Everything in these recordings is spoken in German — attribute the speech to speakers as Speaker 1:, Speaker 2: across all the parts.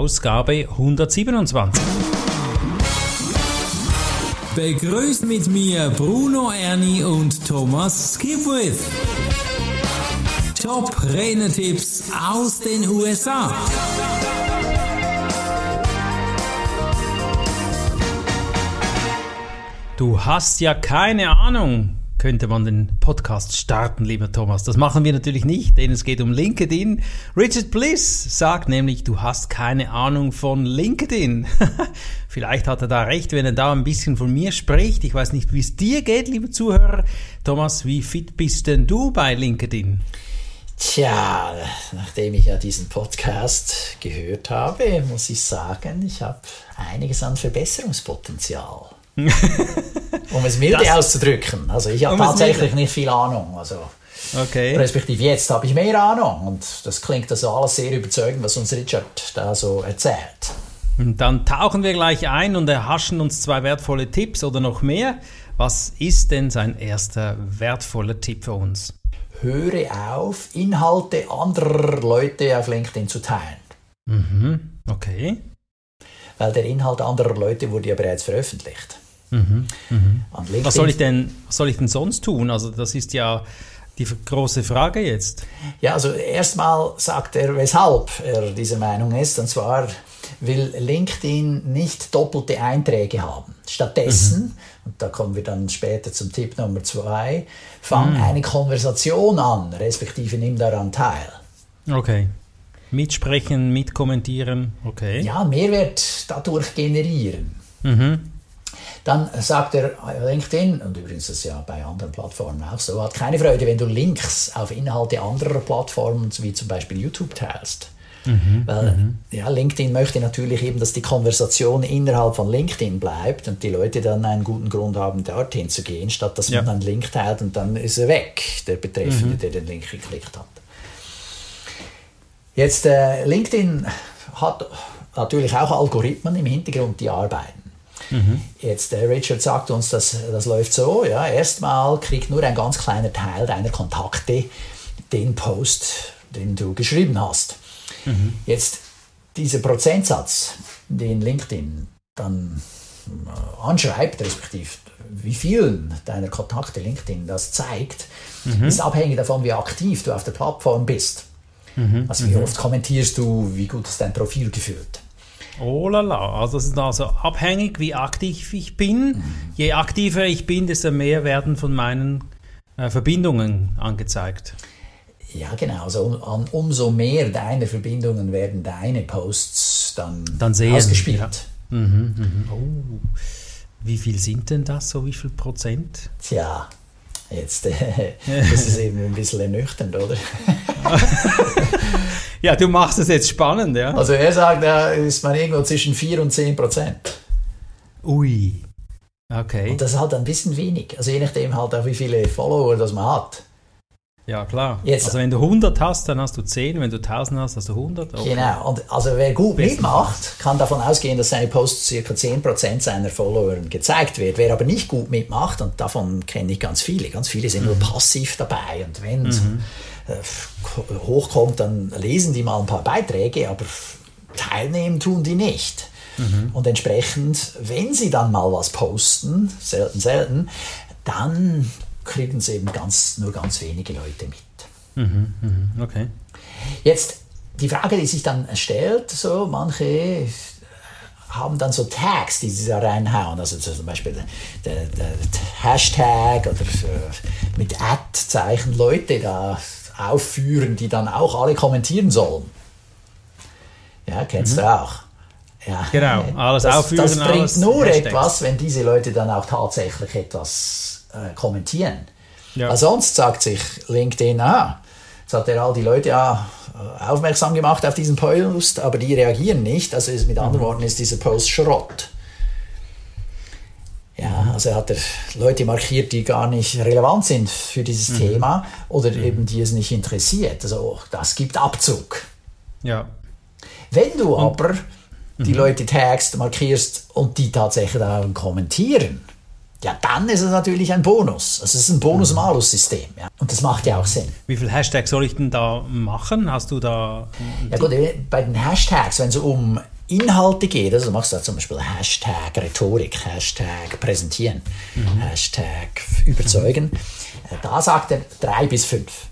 Speaker 1: Ausgabe 127.
Speaker 2: Begrüßt mit mir Bruno Ernie und Thomas Skipwith. Top Renetipps aus den USA.
Speaker 1: Du hast ja keine Ahnung, könnte man den Podcast starten, lieber Thomas. Das machen wir natürlich nicht, denn es geht um LinkedIn. Richard Bliss sagt nämlich, du hast keine Ahnung von LinkedIn. Vielleicht hat er da recht, wenn er da ein bisschen von mir spricht. Ich weiß nicht, wie es dir geht, lieber Zuhörer. Thomas, wie fit bist denn du bei LinkedIn?
Speaker 3: Tja, nachdem ich ja diesen Podcast gehört habe, muss ich sagen, ich habe einiges an Verbesserungspotenzial. um es milde das, auszudrücken. Also ich habe um tatsächlich nicht viel Ahnung. Also okay. respektive jetzt habe ich mehr Ahnung und das klingt also alles sehr überzeugend, was uns Richard da so erzählt.
Speaker 1: Dann tauchen wir gleich ein und erhaschen uns zwei wertvolle Tipps oder noch mehr. Was ist denn sein erster wertvoller Tipp für uns?
Speaker 3: Höre auf, Inhalte anderer Leute auf LinkedIn zu teilen.
Speaker 1: Mhm, okay.
Speaker 3: Weil der Inhalt anderer Leute wurde ja bereits veröffentlicht.
Speaker 1: Mhm, mhm. Was soll ich denn, was soll ich denn sonst tun? Also das ist ja die große Frage jetzt.
Speaker 3: Ja, also erstmal sagt er, weshalb er dieser Meinung ist. Und zwar will LinkedIn nicht doppelte Einträge haben. Stattdessen, mhm. und da kommen wir dann später zum Tipp Nummer zwei, fang mhm. eine Konversation an, respektive nimm daran teil.
Speaker 1: Okay. Mitsprechen, mitkommentieren, okay.
Speaker 3: Ja, Mehrwert dadurch generieren.
Speaker 1: Mhm.
Speaker 3: Dann sagt er, LinkedIn, und übrigens ist es ja bei anderen Plattformen auch so, hat keine Freude, wenn du Links auf Inhalte anderer Plattformen, wie zum Beispiel YouTube, teilst. Mhm, Weil mhm. ja, LinkedIn möchte natürlich eben, dass die Konversation innerhalb von LinkedIn bleibt und die Leute dann einen guten Grund haben, dorthin zu gehen, statt dass ja. man einen Link teilt und dann ist er weg, der Betreffende, mhm. der den Link geklickt hat. Jetzt, äh, LinkedIn hat natürlich auch Algorithmen im Hintergrund, die arbeiten. Mhm. Jetzt, der Richard sagt uns, dass das läuft so, ja, erstmal kriegt nur ein ganz kleiner Teil deiner Kontakte den Post, den du geschrieben hast. Mhm. Jetzt, dieser Prozentsatz, den LinkedIn dann äh, anschreibt, respektive wie vielen deiner Kontakte LinkedIn das zeigt, mhm. ist abhängig davon, wie aktiv du auf der Plattform bist. Mhm. Also wie mhm. oft kommentierst du, wie gut ist dein Profil gefüllt.
Speaker 1: Oh la la, also das ist also abhängig, wie aktiv ich bin. Mhm. Je aktiver ich bin, desto mehr werden von meinen äh, Verbindungen angezeigt.
Speaker 3: Ja, genau. Also um, umso mehr deine Verbindungen werden deine Posts dann,
Speaker 1: dann sehen,
Speaker 3: ausgespielt.
Speaker 1: Ja. Mhm, mhm. Oh. Wie viel sind denn das, so wie viel Prozent?
Speaker 3: Tja, jetzt äh, das ist eben ein bisschen ernüchternd, oder?
Speaker 1: Ja, du machst es jetzt spannend, ja.
Speaker 3: Also er sagt, da ist man irgendwo zwischen 4 und 10 Prozent.
Speaker 1: Ui. Okay.
Speaker 3: Und das ist halt ein bisschen wenig. Also je nachdem halt auch, wie viele Follower das man hat.
Speaker 1: Ja, klar. Jetzt, also wenn du 100 hast, dann hast du 10, wenn du 1000 hast, hast du 100.
Speaker 3: Okay. Genau. Und also wer gut mitmacht, kann davon ausgehen, dass seine Posts ca. 10% seiner Follower gezeigt wird. Wer aber nicht gut mitmacht, und davon kenne ich ganz viele, ganz viele sind mhm. nur passiv dabei. Und wenn mhm. Äh, hochkommt, dann lesen die mal ein paar Beiträge, aber teilnehmen tun die nicht. Mhm. Und entsprechend, wenn sie dann mal was posten, selten, selten, dann kriegen sie eben ganz, nur ganz wenige Leute mit.
Speaker 1: Mhm, mh, okay.
Speaker 3: Jetzt die Frage, die sich dann stellt, so manche haben dann so Tags, die sie da reinhauen. Also zum Beispiel der, der, der Hashtag oder äh, mit Ad-Zeichen Leute da aufführen, die dann auch alle kommentieren sollen. Ja, kennst mhm. du auch.
Speaker 1: Ja, genau, alles
Speaker 3: das,
Speaker 1: aufführen.
Speaker 3: Das bringt alles nur Hashtags. etwas, wenn diese Leute dann auch tatsächlich etwas äh, kommentieren. Ja. Weil sonst sagt sich LinkedIn, ah, jetzt hat er all die Leute ja, aufmerksam gemacht auf diesen Post, aber die reagieren nicht. Also ist, mit anderen mhm. Worten ist dieser Post Schrott. Ja, also hat er Leute markiert, die gar nicht relevant sind für dieses mhm. Thema oder mhm. eben die es nicht interessiert. Also das gibt Abzug.
Speaker 1: Ja.
Speaker 3: Wenn du aber die mhm. Leute tagst, markierst und die tatsächlich dann kommentieren, ja, dann ist es natürlich ein Bonus. Also es ist ein Bonus-Malus-System. Ja. Und das macht ja auch Sinn.
Speaker 1: Wie viele Hashtags soll ich denn da machen? Hast du da.
Speaker 3: Ja gut, bei den Hashtags, wenn es um Inhalte geht, also machst du da zum Beispiel Hashtag Rhetorik, Hashtag Präsentieren, mhm. Hashtag Überzeugen, mhm. da sagt er drei bis fünf.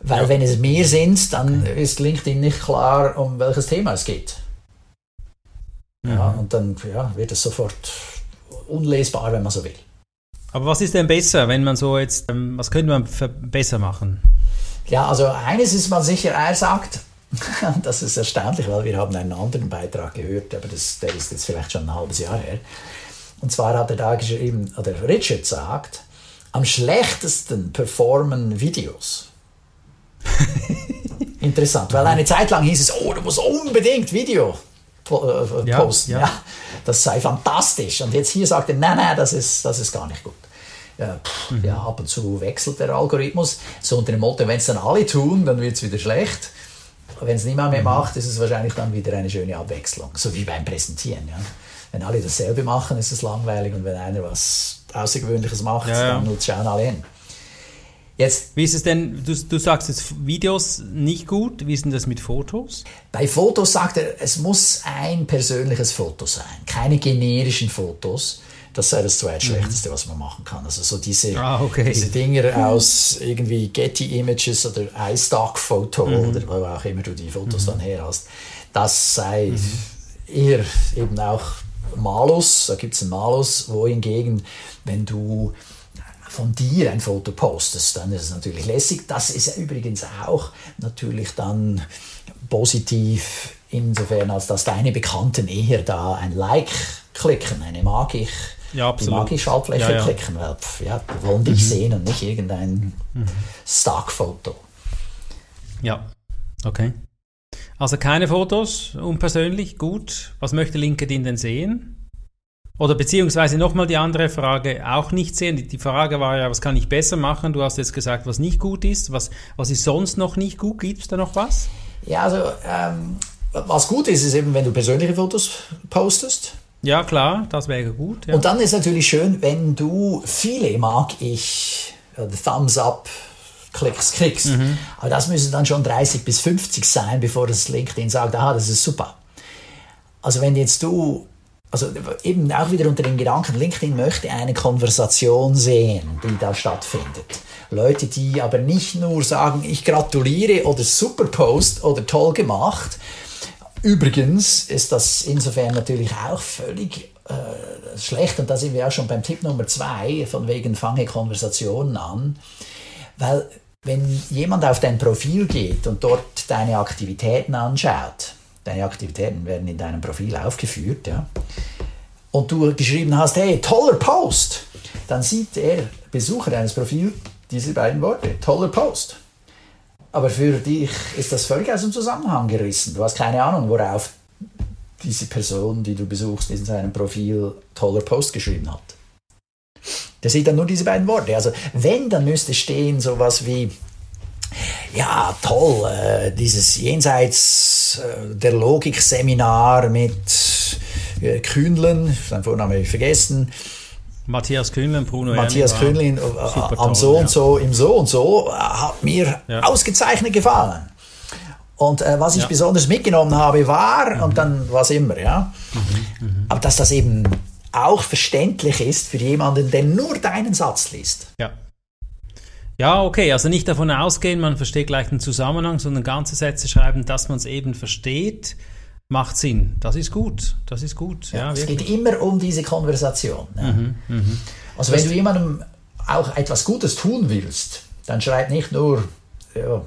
Speaker 3: Weil ja. wenn es mehr sind, dann okay. ist LinkedIn nicht klar, um welches Thema es geht. Mhm. Ja, und dann ja, wird es sofort unlesbar, wenn man so will.
Speaker 1: Aber was ist denn besser, wenn man so jetzt, ähm, was könnte man besser machen?
Speaker 3: Ja, also eines ist mal sicher, er sagt, das ist erstaunlich, weil wir haben einen anderen Beitrag gehört, aber das, der ist jetzt vielleicht schon ein halbes Jahr her. Und zwar hat er da geschrieben, oder Richard sagt, am schlechtesten performen Videos. Interessant, weil eine Zeit lang hieß es, oh, du musst unbedingt Video äh, ja, posten. Ja. ja. das sei fantastisch. Und jetzt hier sagt er, nein, nein, das ist, das ist gar nicht gut. Ja, pff, mhm. ja, ab und zu wechselt der Algorithmus. So unter dem Motto, wenn es dann alle tun, dann wird es wieder schlecht. Wenn es niemand mehr mhm. macht, ist es wahrscheinlich dann wieder eine schöne Abwechslung. So wie beim Präsentieren. Ja. Wenn alle dasselbe machen, ist es langweilig. Und wenn einer was Außergewöhnliches macht, ja, dann schauen alle hin.
Speaker 1: Jetzt, Wie ist es denn, du, du sagst jetzt Videos nicht gut, wie ist denn das mit Fotos?
Speaker 3: Bei Fotos sagt er, es muss ein persönliches Foto sein, keine generischen Fotos. Das sei das zweitschlechteste, mhm. was man machen kann. Also so diese, ah, okay. diese Dinger aus irgendwie Getty Images oder iStock-Foto mhm. oder wo auch immer du die Fotos mhm. dann her hast, das sei mhm. eher eben auch Malus, da gibt es einen Malus, wohingegen, wenn du von dir ein Foto postest, dann ist es natürlich lässig. Das ist übrigens auch natürlich dann positiv insofern, als dass deine Bekannten eher da ein Like klicken, eine mag ich, ja, die mag ich Schaltfläche ja, ja. klicken, weil ja, die wollen dich mhm. sehen und nicht irgendein mhm. Stockfoto.
Speaker 1: Ja, okay. Also keine Fotos, unpersönlich, gut. Was möchte LinkedIn denn sehen? Oder beziehungsweise nochmal die andere Frage auch nicht sehen. Die, Frage war ja, was kann ich besser machen? Du hast jetzt gesagt, was nicht gut ist. Was, was ist sonst noch nicht gut? Gibt es da noch was?
Speaker 3: Ja, also ähm, was gut ist, ist eben, wenn du persönliche Fotos postest.
Speaker 1: Ja, klar, das wäre gut. Ja.
Speaker 3: Und dann ist natürlich schön, wenn du viele mag ich, äh, Thumbs up, Klicks kriegst. Mhm. Aber das müssen dann schon 30 bis 50 sein, bevor das LinkedIn sagt, aha, das ist super. Also wenn jetzt du also eben auch wieder unter den Gedanken, LinkedIn möchte eine Konversation sehen, die da stattfindet. Leute, die aber nicht nur sagen, ich gratuliere oder super Post oder toll gemacht. Übrigens ist das insofern natürlich auch völlig äh, schlecht und da sind wir auch schon beim Tipp Nummer zwei, von wegen fange Konversationen an, weil wenn jemand auf dein Profil geht und dort deine Aktivitäten anschaut, deine Aktivitäten werden in deinem Profil aufgeführt, ja, und du geschrieben hast, hey, toller Post, dann sieht der Besucher deines Profils diese beiden Worte, toller Post. Aber für dich ist das völlig aus dem Zusammenhang gerissen. Du hast keine Ahnung, worauf diese Person, die du besuchst, in seinem Profil toller Post geschrieben hat. Der sieht dann nur diese beiden Worte. Also wenn, dann müsste stehen sowas wie, ja, toll, äh, dieses jenseits äh, der Logik-Seminar mit äh, Kühnlen, sein Vorname habe ich vergessen.
Speaker 1: Matthias Kühnlen, Bruno
Speaker 3: Matthias Kühnlen äh, am so und so, im so und so, hat mir ja. ausgezeichnet gefallen. Und äh, was ich ja. besonders mitgenommen habe, war, mhm. und dann was immer, ja. Mhm. Mhm. Aber dass das eben auch verständlich ist für jemanden, der nur deinen Satz liest.
Speaker 1: Ja. Ja, okay, also nicht davon ausgehen, man versteht gleich den Zusammenhang, sondern ganze Sätze schreiben, dass man es eben versteht, macht Sinn. Das ist gut, das ist gut.
Speaker 3: Ja, ja es geht immer um diese Konversation. Ja. Mhm, mh. Also wenn du jemandem auch etwas Gutes tun willst, dann schreib nicht nur, ja,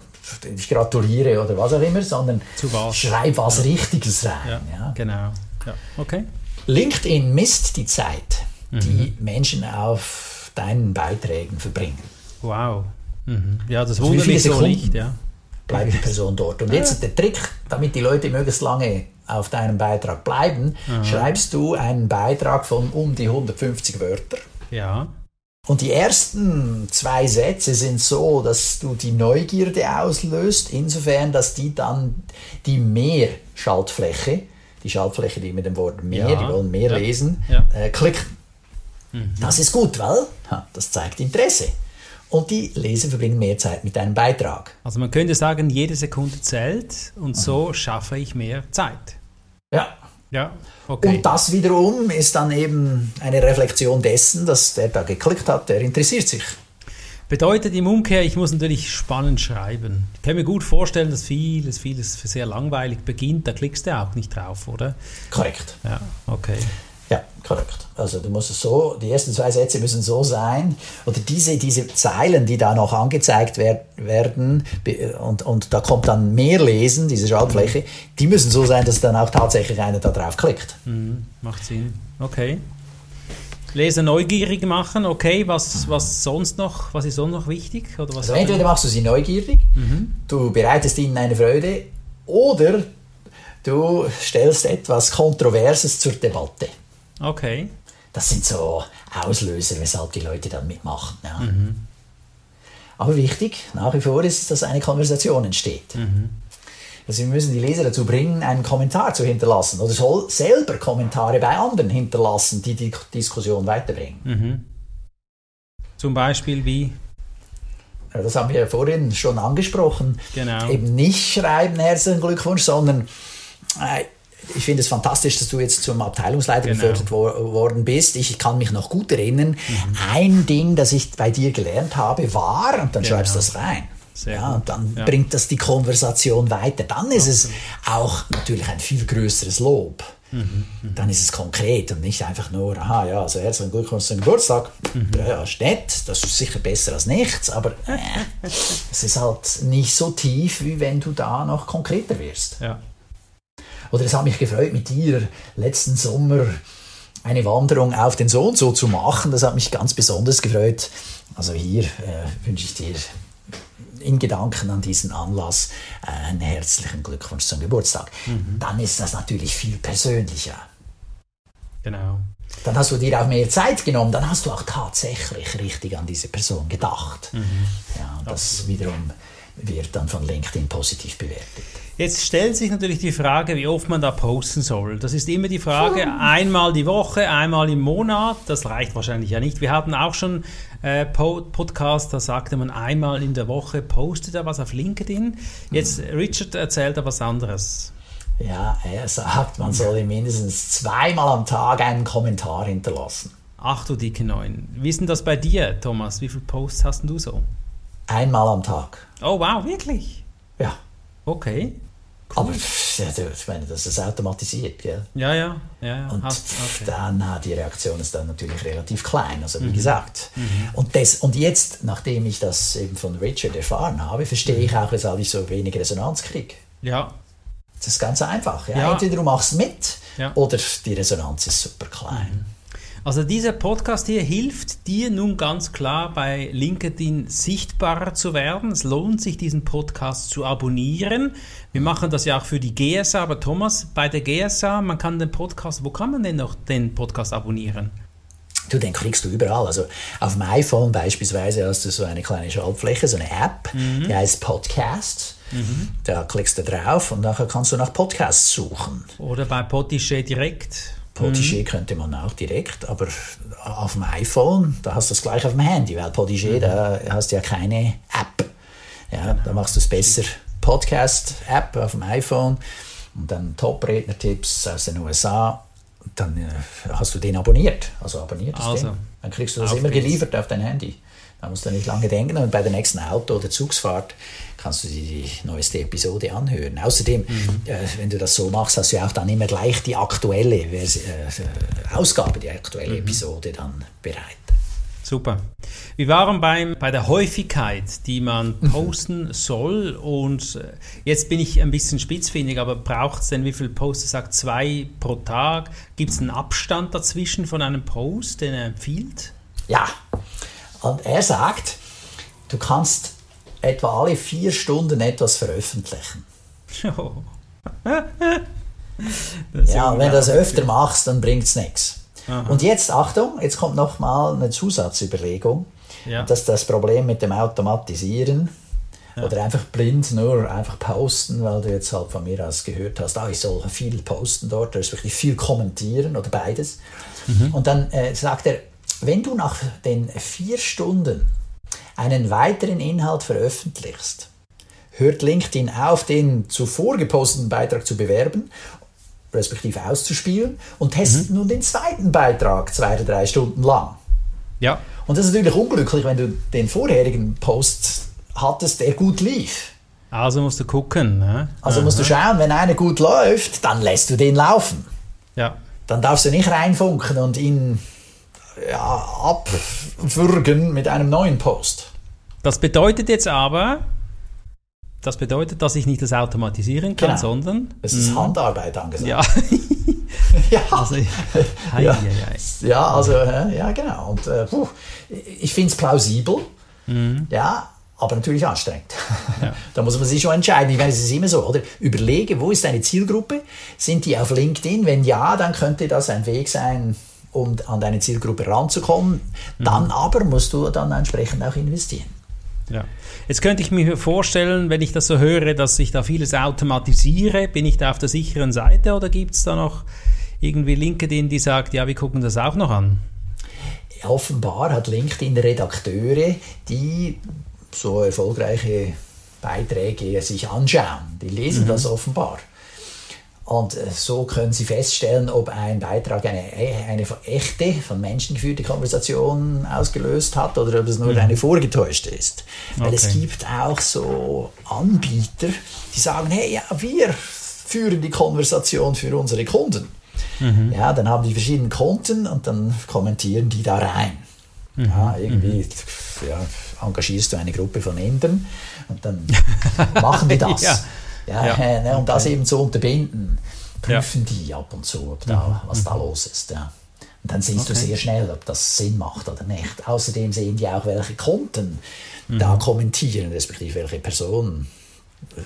Speaker 3: ich gratuliere oder was auch immer, sondern was? schreib was Richtiges rein.
Speaker 1: Ja, Genau, ja. okay.
Speaker 3: LinkedIn misst die Zeit, die mhm. Menschen auf deinen Beiträgen verbringen.
Speaker 1: Wow. Mhm. Ja, das also wundert mich so nicht. Ja.
Speaker 3: Bleibt die Person dort. Und jetzt der Trick, damit die Leute möglichst lange auf deinem Beitrag bleiben, Aha. schreibst du einen Beitrag von um die 150 Wörter.
Speaker 1: Ja.
Speaker 3: Und die ersten zwei Sätze sind so, dass du die Neugierde auslöst, insofern, dass die dann die Mehr-Schaltfläche, die Schaltfläche, die mit dem Wort mehr, ja. die wollen mehr ja. lesen, ja. Äh, klicken. Das ist gut, weil ha, das zeigt Interesse. Und die Leser verbringen mehr Zeit mit deinem Beitrag.
Speaker 1: Also man könnte sagen, jede Sekunde zählt und so schaffe ich mehr Zeit.
Speaker 3: Ja.
Speaker 1: Ja, okay.
Speaker 3: Und das wiederum ist dann eben eine Reflexion dessen, dass der da geklickt hat, der interessiert sich.
Speaker 1: Bedeutet im Umkehr, ich muss natürlich spannend schreiben. Ich kann mir gut vorstellen, dass vieles, vieles sehr langweilig beginnt. Da klickst du auch nicht drauf, oder?
Speaker 3: Korrekt.
Speaker 1: Ja, okay.
Speaker 3: Ja, korrekt. Also du musst es so, die ersten zwei Sätze müssen so sein, oder diese, diese Zeilen, die da noch angezeigt wer werden, und, und da kommt dann mehr Lesen, diese Schaltfläche, die müssen so sein, dass dann auch tatsächlich einer da drauf klickt.
Speaker 1: Mhm, macht Sinn. Okay. Leser neugierig machen, okay. Was, was sonst noch, was ist sonst noch wichtig? Oder was
Speaker 3: Also entweder machst du sie neugierig, du bereitest ihnen eine Freude, oder du stellst etwas Kontroverses zur Debatte.
Speaker 1: Okay.
Speaker 3: Das sind so Auslöser, weshalb die Leute dann mitmachen. Ja. Aber wichtig, nach wie vor ist, dass eine Konversation entsteht. Also wir müssen die Leser dazu bringen, einen Kommentar zu hinterlassen oder soll selber Kommentare bei anderen hinterlassen, die die Diskussion weiterbringen.
Speaker 1: Zum Beispiel wie?
Speaker 3: Ja, Das haben wir ja vorhin schon angesprochen.
Speaker 1: Genau.
Speaker 3: Eben nicht schreiben, herzlichen Glückwunsch, sondern äh, ich finde es fantastisch, dass du jetzt zum Abteilungsleiter
Speaker 1: Genau.
Speaker 3: befördert wo worden bist. Ich kann mich noch gut erinnern. Ein Ding, das ich bei dir gelernt habe, war, und dann
Speaker 1: Genau.
Speaker 3: schreibst du das rein.
Speaker 1: Sehr
Speaker 3: ja, und dann
Speaker 1: Ja.
Speaker 3: bringt das die Konversation weiter. Dann ist es auch natürlich ein viel größeres Lob.
Speaker 1: Mhm,
Speaker 3: Dann ist es konkret und nicht einfach nur, aha, ja, also herzlichen Glückwunsch zum Geburtstag.
Speaker 1: Mhm.
Speaker 3: Ja, ja, ist nett, das ist sicher besser als nichts, aber äh, es ist halt nicht so tief, wie wenn du da noch konkreter wirst.
Speaker 1: Ja.
Speaker 3: Oder es hat mich gefreut, mit dir letzten Sommer eine Wanderung auf den Sohn so zu machen. Das hat mich ganz besonders gefreut. Also hier äh, wünsche ich dir in Gedanken an diesen Anlass äh, einen herzlichen Glückwunsch zum Geburtstag. Dann ist das natürlich viel persönlicher.
Speaker 1: Genau.
Speaker 3: Dann hast du dir auch mehr Zeit genommen, dann hast du auch tatsächlich richtig an diese Person gedacht. Ja, und das wiederum wird dann von LinkedIn positiv bewertet.
Speaker 1: Jetzt stellt sich natürlich die Frage, wie oft man da posten soll. Das ist immer die Frage, einmal die Woche, einmal im Monat. Das reicht wahrscheinlich ja nicht. Wir hatten auch schon äh, Po- Podcast, da sagte man einmal in der Woche postet er was auf LinkedIn. Jetzt Richard erzählt er was anderes.
Speaker 3: Ja, er sagt, man soll mindestens zweimal am Tag einen Kommentar hinterlassen.
Speaker 1: Ach du dicke Neun. Wie ist denn das bei dir, Thomas? Wie viele Posts hast denn du so?
Speaker 3: Einmal am Tag.
Speaker 1: Oh wow, wirklich?
Speaker 3: Ja.
Speaker 1: Okay.
Speaker 3: Aber ja, du, ich meine, das ist automatisiert, gell?
Speaker 1: Ja, ja, ja. ja.
Speaker 3: Und
Speaker 1: okay.
Speaker 3: dann, die Reaktion ist dann natürlich relativ klein, also wie gesagt. Und, das, und jetzt, nachdem ich das eben von Richard erfahren habe, verstehe ich auch, weshalb ich so wenig Resonanz kriege.
Speaker 1: Ja,
Speaker 3: Das ist ganz einfach. Ja?
Speaker 1: Ja.
Speaker 3: Entweder du machst mit oder die Resonanz ist super klein.
Speaker 1: Also dieser Podcast hier hilft dir nun ganz klar bei LinkedIn sichtbarer zu werden. Es lohnt sich, diesen Podcast zu abonnieren. Wir machen das ja auch für die GSA, aber Thomas, bei der GSA, man kann den Podcast, wo kann man denn noch den Podcast abonnieren?
Speaker 3: Du, den kriegst du überall. Also auf dem iPhone beispielsweise hast du so eine kleine Schaltfläche, so eine App, die heißt Podcast. Da klickst du drauf und nachher kannst du nach Podcasts suchen.
Speaker 1: Oder bei Potiche direkt?
Speaker 3: Podigé könnte man auch direkt, aber auf dem iPhone, da hast du es gleich auf dem Handy, weil Podigé, da hast du ja keine App. Ja, Da machst du es besser. Podcast-App auf dem iPhone und dann Top-Redner-Tipps aus den USA. Dann äh, hast du den abonniert. Also abonniert das
Speaker 1: Also,
Speaker 3: Ding. Dann kriegst du das immer
Speaker 1: geht's.
Speaker 3: geliefert auf dein Handy. Da musst du nicht lange denken und bei der nächsten Auto- oder Zugsfahrt kannst du dir die neueste Episode anhören. Außerdem,
Speaker 1: Mhm.
Speaker 3: äh, wenn du das so machst, hast du ja auch dann immer gleich die aktuelle äh, Ausgabe, die aktuelle
Speaker 1: Mhm.
Speaker 3: Episode dann bereit.
Speaker 1: Super. Wir waren beim, bei der Häufigkeit, die man
Speaker 3: Mhm.
Speaker 1: posten soll. Und äh, jetzt bin ich ein bisschen spitzfindig, aber braucht es denn, wie viele Posts? Sagt zwei pro Tag. Gibt es einen Abstand dazwischen von einem Post, den er empfiehlt?
Speaker 3: Ja, und er sagt, du kannst etwa alle vier Stunden etwas veröffentlichen.
Speaker 1: Ist
Speaker 3: Ja, und wenn du das öfter machst, dann bringt es nichts. Und jetzt, Achtung, jetzt kommt noch mal eine Zusatzüberlegung.
Speaker 1: Ja.
Speaker 3: Das ist das Problem mit dem Automatisieren. Oder einfach blind nur einfach posten, weil du jetzt halt von mir aus gehört hast, ah, ich soll viel posten dort, respektive viel kommentieren oder beides. Und dann äh, sagt er, wenn du nach den vier Stunden einen weiteren Inhalt veröffentlichst, hört LinkedIn auf, den zuvor geposteten Beitrag zu bewerben, respektive auszuspielen und testet mhm. nun den zweiten Beitrag zwei oder drei Stunden lang.
Speaker 1: Ja.
Speaker 3: Und das ist natürlich unglücklich, wenn du den vorherigen Post hattest, der gut lief.
Speaker 1: Also musst du gucken. Ne?
Speaker 3: Also musst du schauen, wenn einer gut läuft, dann lässt du den laufen.
Speaker 1: Ja.
Speaker 3: Dann darfst du nicht reinfunken und ihn ja, abwürgen mit einem neuen Post.
Speaker 1: Das bedeutet jetzt aber, das bedeutet, dass ich nicht das automatisieren kann,
Speaker 3: Genau.
Speaker 1: sondern.
Speaker 3: Es ist Handarbeit angesagt.
Speaker 1: Ja.
Speaker 3: ja.
Speaker 1: also, hei,
Speaker 3: ja.
Speaker 1: hei,
Speaker 3: ja, also, ja, genau. Und äh, puh, ich finde es plausibel, ja, aber natürlich anstrengend. da muss man sich schon entscheiden. Ich meine, es ist immer so, oder? Überlege, wo ist deine Zielgruppe? Sind die auf LinkedIn? Wenn ja, dann könnte das ein Weg sein, um an deine Zielgruppe ranzukommen. Dann aber musst du dann entsprechend auch investieren.
Speaker 1: Ja. Jetzt könnte ich mir vorstellen, wenn ich das so höre, dass ich da vieles automatisiere. Bin ich da auf der sicheren Seite oder gibt es da noch irgendwie LinkedIn, die sagt, ja, wir gucken das auch noch an?
Speaker 3: Offenbar hat LinkedIn Redakteure, die so erfolgreiche Beiträge sich anschauen. Die lesen das offenbar. Und äh, so können Sie feststellen, ob ein Beitrag eine, eine echte, von Menschen geführte Konversation ausgelöst hat oder ob es nur eine vorgetäuschte ist. Weil es
Speaker 1: Okay.
Speaker 3: gibt auch so Anbieter, die sagen, hey, ja, wir führen die Konversation für unsere Kunden. Ja, dann haben die verschiedene Konten und dann kommentieren die da rein. Ja, irgendwie ja, engagierst du eine Gruppe von Indern und dann machen die das.
Speaker 1: Ja.
Speaker 3: Ja,
Speaker 1: Ja,
Speaker 3: äh, ne, um das eben zu unterbinden, prüfen die ab und zu, ob da, was da los ist. Ja. Und dann siehst du
Speaker 1: Okay.
Speaker 3: sehr schnell, ob das Sinn macht oder nicht. Außerdem sehen die auch, welche Konten
Speaker 1: Mhm.
Speaker 3: da kommentieren, respektive welche Personen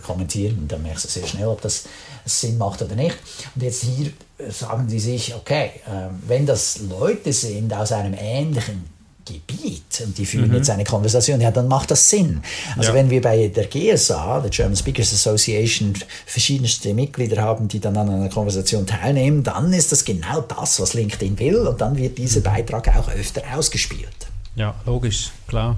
Speaker 3: kommentieren. Dann merkst du sehr schnell, ob das Sinn macht oder nicht. Und jetzt hier äh, sagen die sich, okay, ähm, wenn das Leute sind aus einem ähnlichen Gebiet und die führen jetzt eine Konversation, ja, dann macht das Sinn. Also
Speaker 1: Ja.
Speaker 3: wenn wir bei der GSA, der German Speakers Association, verschiedenste Mitglieder haben, die dann an einer Konversation teilnehmen, dann ist das genau das, was LinkedIn will und dann wird dieser Beitrag auch öfter ausgespielt.
Speaker 1: Ja, logisch, klar.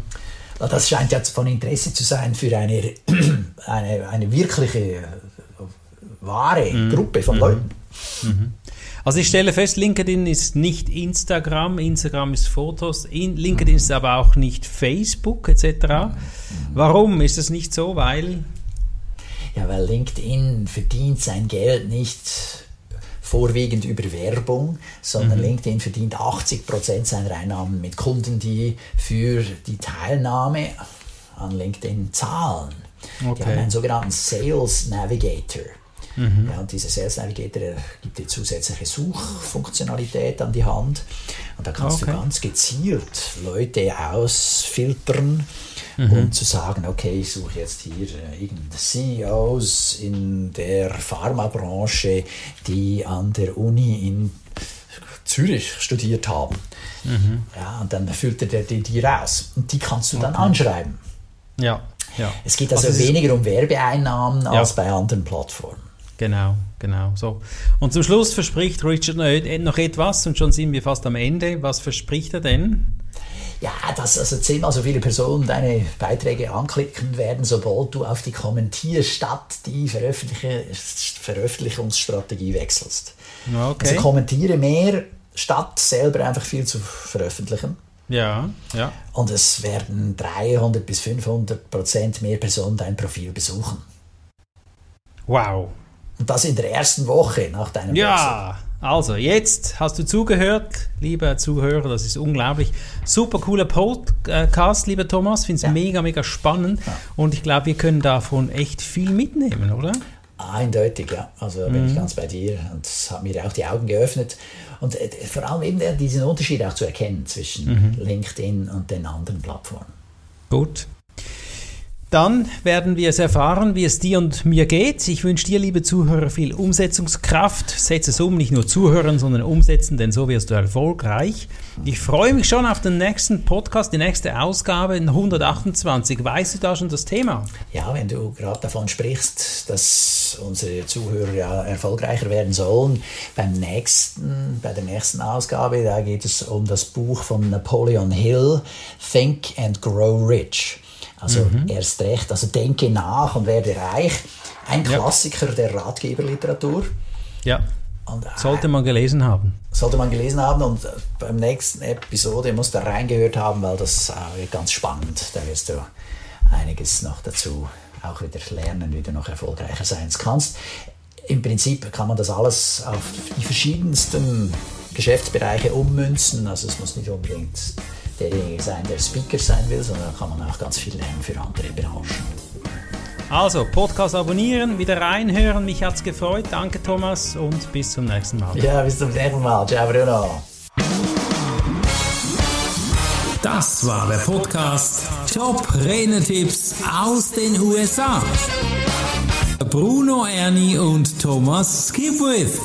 Speaker 3: Das scheint jetzt von Interesse zu sein für eine, eine, eine wirkliche, äh, wahre Gruppe von Leuten.
Speaker 1: Also ich stelle fest, LinkedIn ist nicht Instagram, Instagram ist Fotos, in, LinkedIn ist aber auch nicht Facebook etc. Warum ist das nicht so? Weil
Speaker 3: Ja, weil LinkedIn verdient sein Geld nicht vorwiegend über Werbung, sondern LinkedIn verdient 80% seiner Einnahmen mit Kunden, die für die Teilnahme an LinkedIn zahlen. Die
Speaker 1: Okay.
Speaker 3: haben einen sogenannten Sales Navigator. Ja, und dieser Sales Navigator gibt dir zusätzliche Suchfunktionalität an die Hand. Und da kannst
Speaker 1: Okay.
Speaker 3: du ganz gezielt Leute ausfiltern, um zu sagen, okay, ich suche jetzt hier äh, irgendeine CEOs in der Pharmabranche, die an der Uni in Zürich studiert haben. Ja, und dann filtert er die, die raus. Und die kannst du dann anschreiben.
Speaker 1: ja, ja.
Speaker 3: Es geht also,
Speaker 1: ist-
Speaker 3: weniger um Werbeeinnahmen
Speaker 1: Ja.
Speaker 3: als bei anderen Plattformen.
Speaker 1: Genau, genau. So. Und zum Schluss verspricht Richard noch- noch etwas und schon sind wir fast am Ende. Was verspricht er denn?
Speaker 3: Ja, dass also zehnmal so viele Personen deine Beiträge anklicken werden, sobald du auf die Kommentier statt die Veröffentlichungsstrategie wechselst.
Speaker 1: Okay.
Speaker 3: Also kommentiere mehr, statt selber einfach viel zu veröffentlichen.
Speaker 1: ja, ja.
Speaker 3: Und es werden 300 bis 500 Prozent mehr Personen dein Profil besuchen.
Speaker 1: Wow.
Speaker 3: Und das in der ersten Woche nach deinem Wechsel.
Speaker 1: Ja, also jetzt hast du zugehört, lieber Zuhörer, das ist unglaublich. Super cooler Podcast, lieber Thomas, finde es
Speaker 3: Ja.
Speaker 1: mega, mega spannend und ich glaube, wir können davon echt viel mitnehmen, oder?
Speaker 3: Eindeutig, ja. Also bin ich ganz bei dir und es hat mir auch die Augen geöffnet. Und äh, vor allem eben der- diesen Unterschied auch zu erkennen zwischen LinkedIn und den anderen Plattformen.
Speaker 1: Gut. Dann werden wir es erfahren, wie es dir und mir geht. Ich wünsche dir, liebe Zuhörer, viel Umsetzungskraft. Setze es um, nicht nur zuhören, sondern umsetzen, denn so wirst du erfolgreich. Ich freue mich schon auf den nächsten Podcast, die nächste Ausgabe in 128. Weißt du da schon das Thema?
Speaker 3: Ja, wenn du gerade davon sprichst, dass unsere Zuhörer ja erfolgreicher werden sollen, beim nächsten, bei der nächsten Ausgabe, da geht es um das Buch von Napoleon Hill, Think and Grow Rich. Also mhm. erst recht, also denke nach und werde reich. Ein Klassiker ja. der Ratgeberliteratur.
Speaker 1: Ja. Und, äh, sollte man gelesen haben.
Speaker 3: Sollte man gelesen haben und äh, beim nächsten Episode musst du reingehört haben, weil das äh, wird ganz spannend. Da wirst du einiges noch dazu auch wieder lernen, wie du noch erfolgreicher sein kannst. Im Prinzip kann man das alles auf die verschiedensten Geschäftsbereiche ummünzen. Also es muss nicht unbedingt derjenige sein, der Speaker sein will, sondern da kann man auch ganz viel lernen für andere Branchen.
Speaker 1: Also, Podcast abonnieren, wieder reinhören. Mich hat es gefreut. Danke, Thomas, und bis zum nächsten Mal.
Speaker 3: Ja, bis zum nächsten Mal. Ciao, Bruno.
Speaker 2: Das war der Podcast Top Renetipps aus den USA. Bruno Ernie und Thomas Skipwith.